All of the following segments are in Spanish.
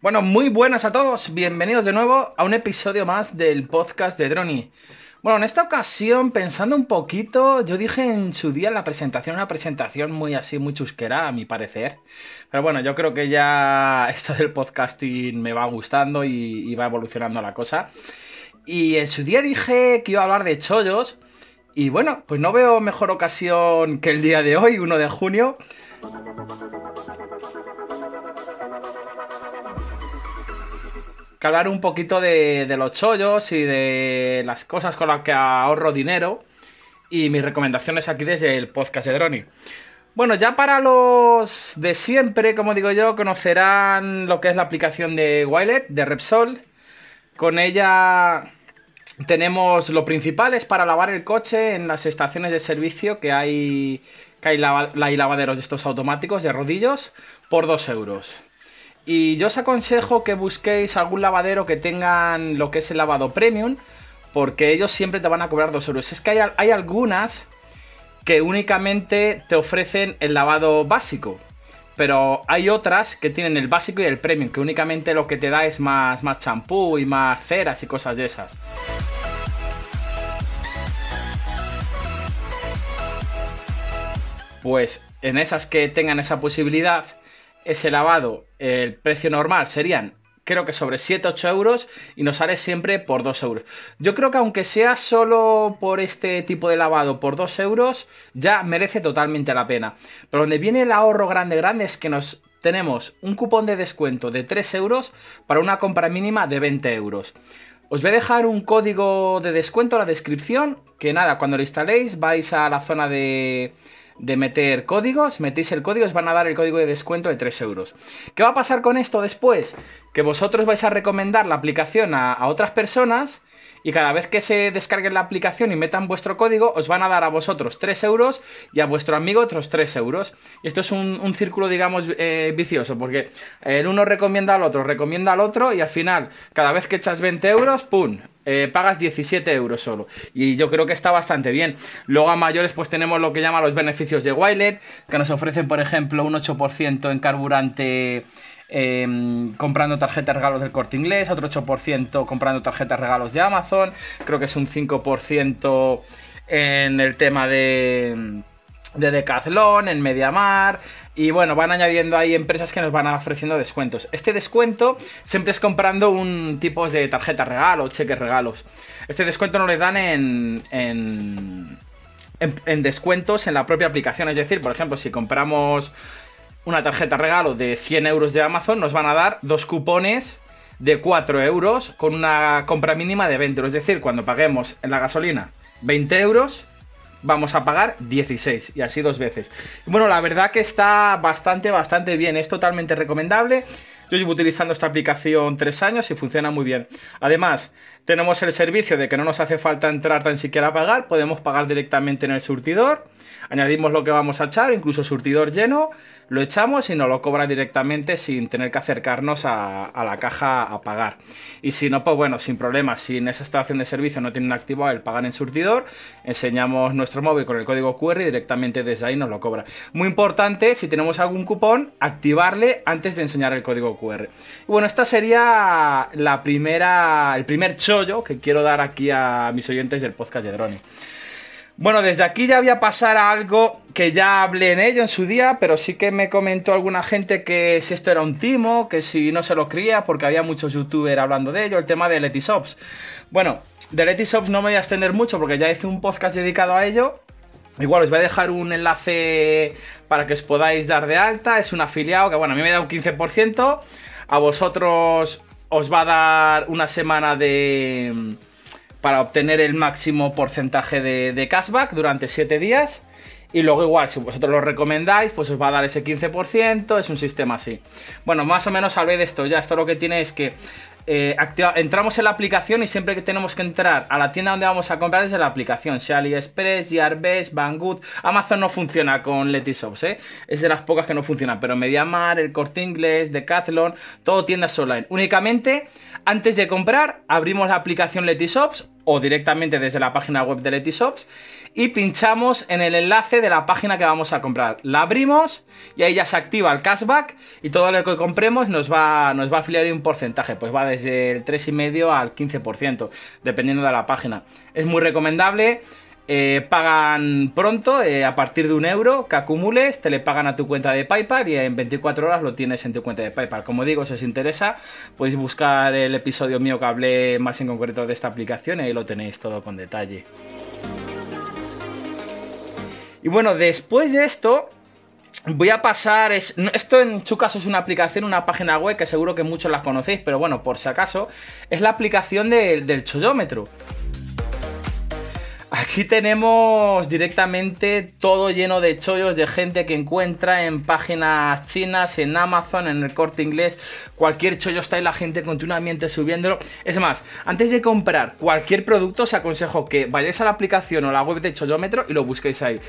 Bueno, muy buenas a todos, bienvenidos de nuevo a un episodio más del podcast de Droni. Bueno, en esta ocasión, pensando un poquito, yo dije en su día en la presentación, una presentación muy así, muy chusquera, a mi parecer. Pero bueno, yo creo que ya esto del podcasting me va gustando y, va evolucionando la cosa. Y en su día dije que iba a hablar de chollos. Y bueno, pues no veo mejor ocasión que el día de hoy, 1 de junio. Que hablar un poquito de, los chollos y de las cosas con las que ahorro dinero y mis recomendaciones aquí desde el podcast de Droni. Bueno, ya para los de siempre, como digo yo, conocerán lo que es la aplicación de Wilet, de Repsol. Con ella tenemos lo principal es para lavar el coche en las estaciones de servicio que hay, que hay, hay lavaderos de estos automáticos de rodillos por 2 euros. Y yo os aconsejo que busquéis algún lavadero que tengan lo que es el lavado premium, porque ellos siempre te van a cobrar 2 euros. Es que hay, algunas que únicamente te ofrecen el lavado básico, pero hay otras que tienen el básico y el premium, que únicamente lo que te da es más, más champú y más ceras y cosas de esas. Pues en esas que tengan esa posibilidad, ese lavado, el precio normal serían, creo que sobre 7-8 euros y nos sale siempre por 2 euros. Yo creo que aunque sea solo por este tipo de lavado por 2 euros, ya merece totalmente la pena. Pero donde viene el ahorro grande, grande es que nos tenemos un cupón de descuento de 3 euros para una compra mínima de 20 euros. Os voy a dejar un código de descuento en la descripción, que nada, cuando lo instaléis vais a la zona de de meter códigos, metéis el código, os van a dar el código de descuento de 3 euros. ¿Qué va a pasar con esto después? Que vosotros vais a recomendar la aplicación a, otras personas y cada vez que se descarguen la aplicación y metan vuestro código, os van a dar a vosotros 3 euros y a vuestro amigo otros 3 euros. Y esto es un, un círculo, digamos, eh, vicioso, porque el uno recomienda al otro, recomienda al otro y al final, cada vez que echas 20 euros, ¡pum! Eh, pagas 17 euros solo. Y yo creo que está bastante bien. Luego a mayores pues tenemos lo que llaman los beneficios de Wilet, que nos ofrecen por ejemplo un 8% en carburante eh, comprando tarjetas regalos del corte inglés, otro 8% comprando tarjetas regalos de Amazon, creo que es un 5% en el tema de, de Decathlon, en Mediamar, y bueno, van añadiendo ahí empresas que nos van ofreciendo descuentos. Este descuento siempre es comprando un tipo de tarjeta regalo, cheques regalos. Este descuento no le dan en, en, en, en descuentos en la propia aplicación. Es decir, por ejemplo, si compramos una tarjeta regalo de 100 euros de Amazon, nos van a dar dos cupones de 4 euros con una compra mínima de 20 euros. Es decir, cuando paguemos en la gasolina 20 euros, vamos a pagar 16 y así dos veces. Bueno, la verdad que está bastante, bastante bien. Es totalmente recomendable. Yo llevo utilizando esta aplicación tres años y funciona muy bien. Además, tenemos el servicio de que no nos hace falta entrar tan siquiera a pagar, podemos pagar directamente en el surtidor, añadimos lo que vamos a echar, incluso surtidor lleno, lo echamos y nos lo cobra directamente sin tener que acercarnos a, la caja a pagar. Y si no, pues bueno, sin problema, si en esa estación de servicio no tienen activado el pagar en surtidor, enseñamos nuestro móvil con el código QR y directamente desde ahí nos lo cobra. Muy importante, si tenemos algún cupón, activarle antes de enseñar el código Bueno, esta sería la primera, el primer chollo que quiero dar aquí a mis oyentes del podcast de Drone. Bueno, desde aquí ya voy a pasar a algo que ya hablé en ello en su día, pero sí que me comentó alguna gente que si esto era un timo, que si no se lo creía, porque había muchos youtubers hablando de ello, el tema de Letyshops. Bueno, de Letyshops no me voy a extender mucho porque ya hice un podcast dedicado a ello. Igual os voy a dejar un enlace para que os podáis dar de alta. Es un afiliado que, bueno, a mí me da un 15%. A vosotros os va a dar una semana de para obtener el máximo porcentaje de, de cashback durante 7 días. Y luego igual, si vosotros lo recomendáis, pues os va a dar ese 15%, es un sistema así. Bueno, más o menos hablé de esto ya. Esto lo que tiene es que eh, entramos en la aplicación y siempre que tenemos que entrar a la tienda donde vamos a comprar desde la aplicación, sea AliExpress, Gearbest, Banggood, Amazon no funciona con Letyshops, ¿eh? es de las pocas que no funcionan, pero Mediamar, el Corte Inglés, Decathlon, todo tiendas online. Únicamente, antes de comprar, abrimos la aplicación Letyshops o directamente desde la página web de Letyshops y pinchamos en el enlace de la página que vamos a comprar. La abrimos y ahí ya se activa el cashback y todo lo que compremos nos va, nos va a afiliar un porcentaje, pues va desde el 3,5 al 15%, dependiendo de la página. Es muy recomendable. Eh, pagan pronto, eh, a partir de un euro que acumules, te le pagan a tu cuenta de PayPal y en 24 horas lo tienes en tu cuenta de PayPal. Como digo, si os interesa, podéis buscar el episodio mío que hablé más en concreto de esta aplicación y ahí lo tenéis todo con detalle. Y bueno, después de esto, Voy a pasar, esto en su caso es una aplicación, una página web que seguro que muchos las conocéis, pero bueno, por si acaso, es la aplicación del chollómetro. Aquí tenemos directamente todo lleno de chollos de gente que encuentra en páginas chinas, en Amazon, en el corte inglés. Cualquier chollo está ahí la gente continuamente subiéndolo. Es más, antes de comprar cualquier producto, os aconsejo que vayáis a la aplicación o la web de Chollómetro y lo busquéis ahí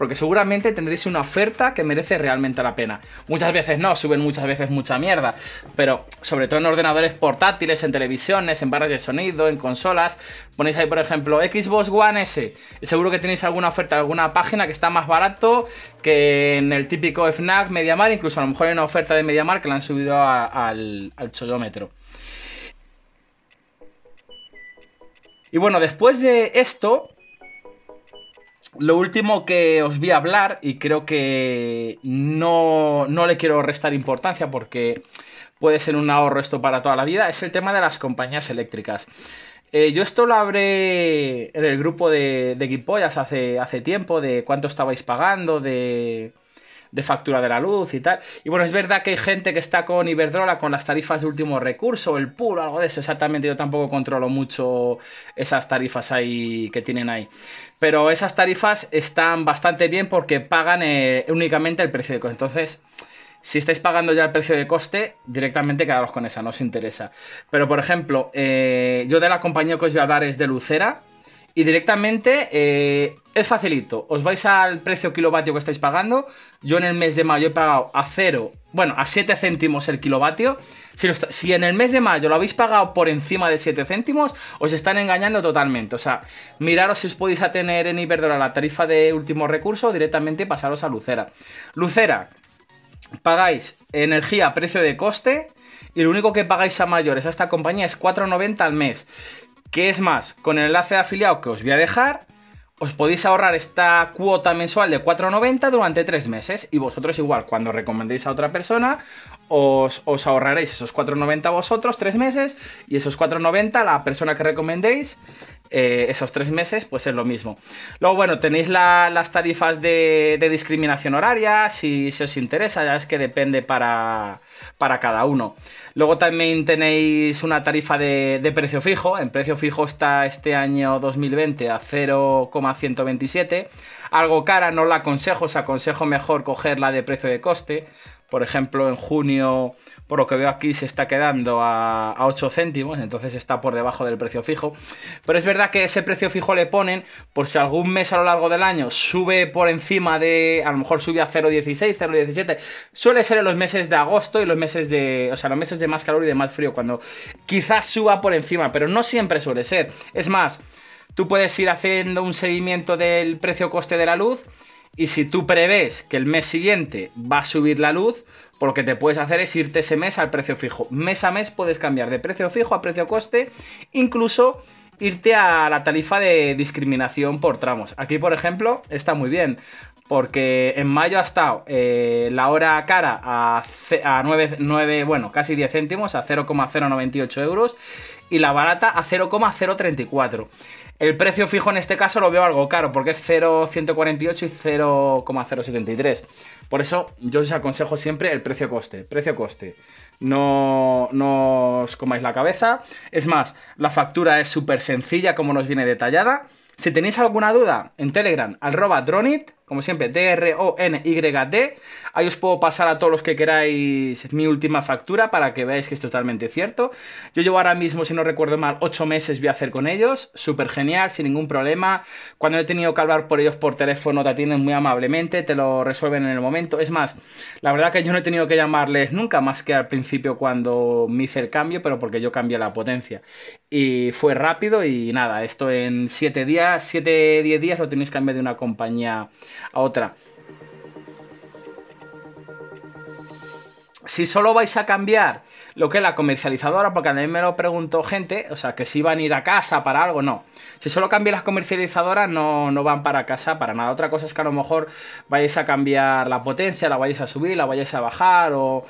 porque seguramente tendréis una oferta que merece realmente la pena. Muchas veces no, suben muchas veces mucha mierda, pero sobre todo en ordenadores portátiles, en televisiones, en barras de sonido, en consolas, ponéis ahí por ejemplo Xbox One S, seguro que tenéis alguna oferta, alguna página que está más barato que en el típico FNAC Mediamar, incluso a lo mejor hay una oferta de Mediamar que la han subido al, al. Y bueno, después de esto, lo último que os voy a hablar, y creo que no, no le quiero restar importancia porque puede ser un ahorro esto para toda la vida, es el tema de las compañías eléctricas. Eh, yo esto lo hablé en el grupo de, de hace, hace tiempo, de cuánto estabais pagando, de, de factura de la luz y tal. Y bueno, es verdad que hay gente que está con Iberdrola con las tarifas de último recurso, el puro, algo de eso. Exactamente, yo tampoco controlo mucho esas tarifas ahí que tienen ahí. Pero esas tarifas están bastante bien porque pagan eh, únicamente el precio de coste. Entonces, si estáis pagando ya el precio de coste, directamente quedaros con esa, no os interesa. Pero por ejemplo, eh, yo de la compañía que os voy a hablar es de Lucera. Y directamente eh, es facilito. Os vais al precio kilovatio que estáis pagando. Yo en el mes de mayo he pagado a 0, bueno, a 7 céntimos el kilovatio. Si, en el mes de mayo lo habéis pagado por encima de 7 céntimos, os están engañando totalmente. O sea, miraros si os podéis tener en Iberdrola la tarifa de último recurso o directamente pasaros a Lucera. Lucera, pagáis energía a precio de coste y lo único que pagáis a mayores a esta compañía es 4,90 al mes. ¿Qué es más? Con el enlace de afiliado que os voy a dejar, os podéis ahorrar esta cuota mensual de 4,90 durante 3 meses. Y vosotros igual, cuando recomendéis a otra persona, os, ahorraréis esos 4,90 vosotros 3 meses y esos 4,90 la persona que recomendéis. Eh, esos tres meses, pues es lo mismo. Luego, bueno, tenéis las tarifas de, discriminación horaria, si, si os interesa, ya es que depende para, para cada uno. Luego también tenéis una tarifa de, precio fijo. En precio fijo está este año 2020 a 0,127. Algo cara, no la aconsejo, os aconsejo mejor cogerla de precio de coste. Por ejemplo, en junio por lo que veo aquí se está quedando a, 8 céntimos, entonces está por debajo del precio fijo. Pero es verdad que ese precio fijo le ponen por si algún mes a lo largo del año sube por encima de, a lo mejor sube a 0,16, 0,17. Suele ser en los meses de agosto y los meses de, o sea, los meses de más calor y de más frío, cuando quizás suba por encima, pero no siempre suele ser. Es más, tú puedes ir haciendo un seguimiento del precio-coste de la luz y si tú prevés que el mes siguiente va a subir la luz, por lo que te puedes hacer es irte ese mes al precio fijo. Mes a mes puedes cambiar de precio fijo a precio coste, incluso irte a la tarifa de discriminación por tramos. Aquí, por ejemplo, está muy bien. Porque en mayo ha estado eh, la hora cara a, a 9, bueno, casi 10 céntimos, a 0,098 euros. Y la barata a 0,034. El precio fijo en este caso lo veo algo caro, porque es 0,148 y 0,073. Por eso yo os aconsejo siempre el precio-coste. Precio-coste. No, no os comáis la cabeza. Es más, la factura es súper sencilla como nos viene detallada. Si tenéis alguna duda, en Telegram, arroba dronit, como siempre, D-R-O-N-Y-D. Ahí os puedo pasar a todos los que queráis mi última factura para que veáis que es totalmente cierto. Yo llevo ahora mismo, si no recuerdo mal, 8 meses voy a hacer con ellos. Súper genial, sin ningún problema. Cuando he tenido que hablar por ellos por teléfono, te atienden muy amablemente, te lo resuelven en el momento. Es más, la verdad que yo no he tenido que llamarles nunca más que al principio cuando me hice el cambio, pero porque yo cambié la potencia. Y fue rápido y nada, esto en 7 días, 7, 10 días lo tenéis que cambiar de una compañía a otra. Si solo vais a cambiar lo que es la comercializadora, porque a mí me lo preguntó gente, o sea, que si van a ir a casa para algo, no. Si solo cambian las comercializadoras, no, no van para casa para nada. Otra cosa es que a lo mejor vayáis a cambiar la potencia, la vayáis a subir, la vayáis a bajar o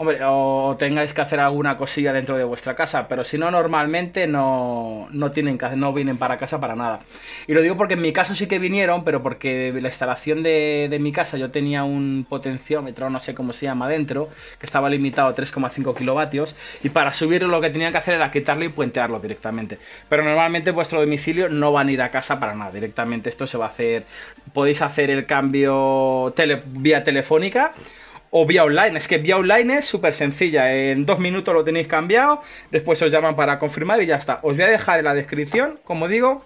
Hombre, o tengáis que hacer alguna cosilla dentro de vuestra casa, pero si no, normalmente no, no, tienen, no vienen para casa para nada. Y lo digo porque en mi caso sí que vinieron, pero porque la instalación de, de mi casa yo tenía un potenciómetro, no sé cómo se llama dentro, que estaba limitado a 3,5 kilovatios, y para subirlo lo que tenían que hacer era quitarlo y puentearlo directamente. Pero normalmente vuestro domicilio no van a ir a casa para nada, directamente esto se va a hacer, podéis hacer el cambio vía telefónica o vía online. Es que vía online es súper sencilla. En dos minutos lo tenéis cambiado. Después os llaman para confirmar y ya está. Os voy a dejar en la descripción, como digo,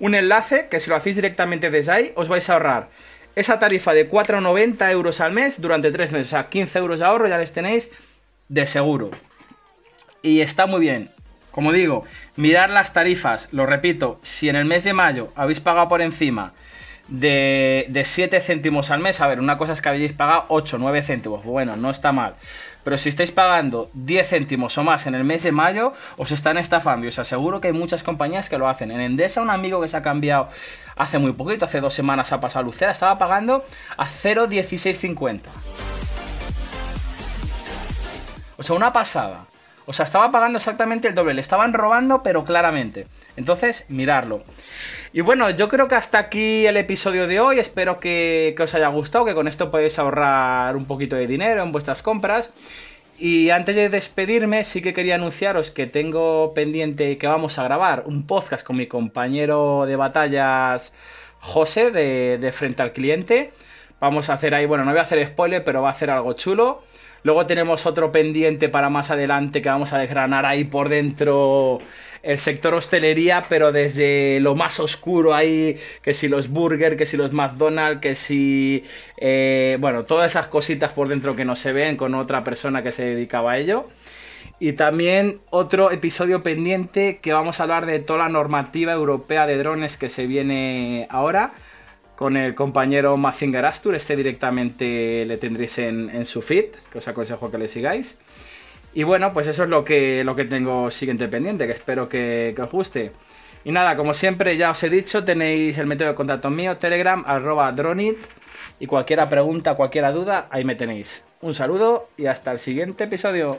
un enlace que si lo hacéis directamente desde ahí, os vais a ahorrar esa tarifa de 4,90 euros al mes durante tres meses. O sea, 15 euros de ahorro ya les tenéis de seguro. Y está muy bien. Como digo, mirar las tarifas. Lo repito, si en el mes de mayo habéis pagado por encima de, de 7 céntimos al mes. A ver, una cosa es que habéis pagado 8, 9 céntimos. Bueno, no está mal. Pero si estáis pagando 10 céntimos o más en el mes de mayo, os están estafando. Y os aseguro que hay muchas compañías que lo hacen. En Endesa, un amigo que se ha cambiado hace muy poquito, hace dos semanas ha pasado a Lucera, estaba pagando a 0,1650. O sea, una pasada. O sea, estaba pagando exactamente el doble. Le estaban robando, pero claramente. Entonces, mirarlo. Y bueno, yo creo que hasta aquí el episodio de hoy. Espero que, os haya gustado, que con esto podéis ahorrar un poquito de dinero en vuestras compras. Y antes de despedirme, sí que quería anunciaros que tengo pendiente que vamos a grabar un podcast con mi compañero de batallas José de, de Frente al Cliente. Vamos a hacer ahí, bueno, no voy a hacer spoiler, pero va a hacer algo chulo. Luego tenemos otro pendiente para más adelante que vamos a desgranar ahí por dentro el sector hostelería, pero desde lo más oscuro ahí, que si los burger, que si los McDonald's, que si, eh, bueno, todas esas cositas por dentro que no se ven con otra persona que se dedicaba a ello. Y también otro episodio pendiente que vamos a hablar de toda la normativa europea de drones que se viene ahora con el compañero Mazinger Astur. Este directamente le tendréis en, su feed, que os aconsejo que le sigáis. Y bueno, pues eso es lo que, lo que tengo siguiente pendiente, que espero que, os guste. Y nada, como siempre ya os he dicho, tenéis el método de contacto mío, Telegram, arroba dronit. Y cualquier pregunta, cualquier duda, ahí me tenéis. Un saludo y hasta el siguiente episodio.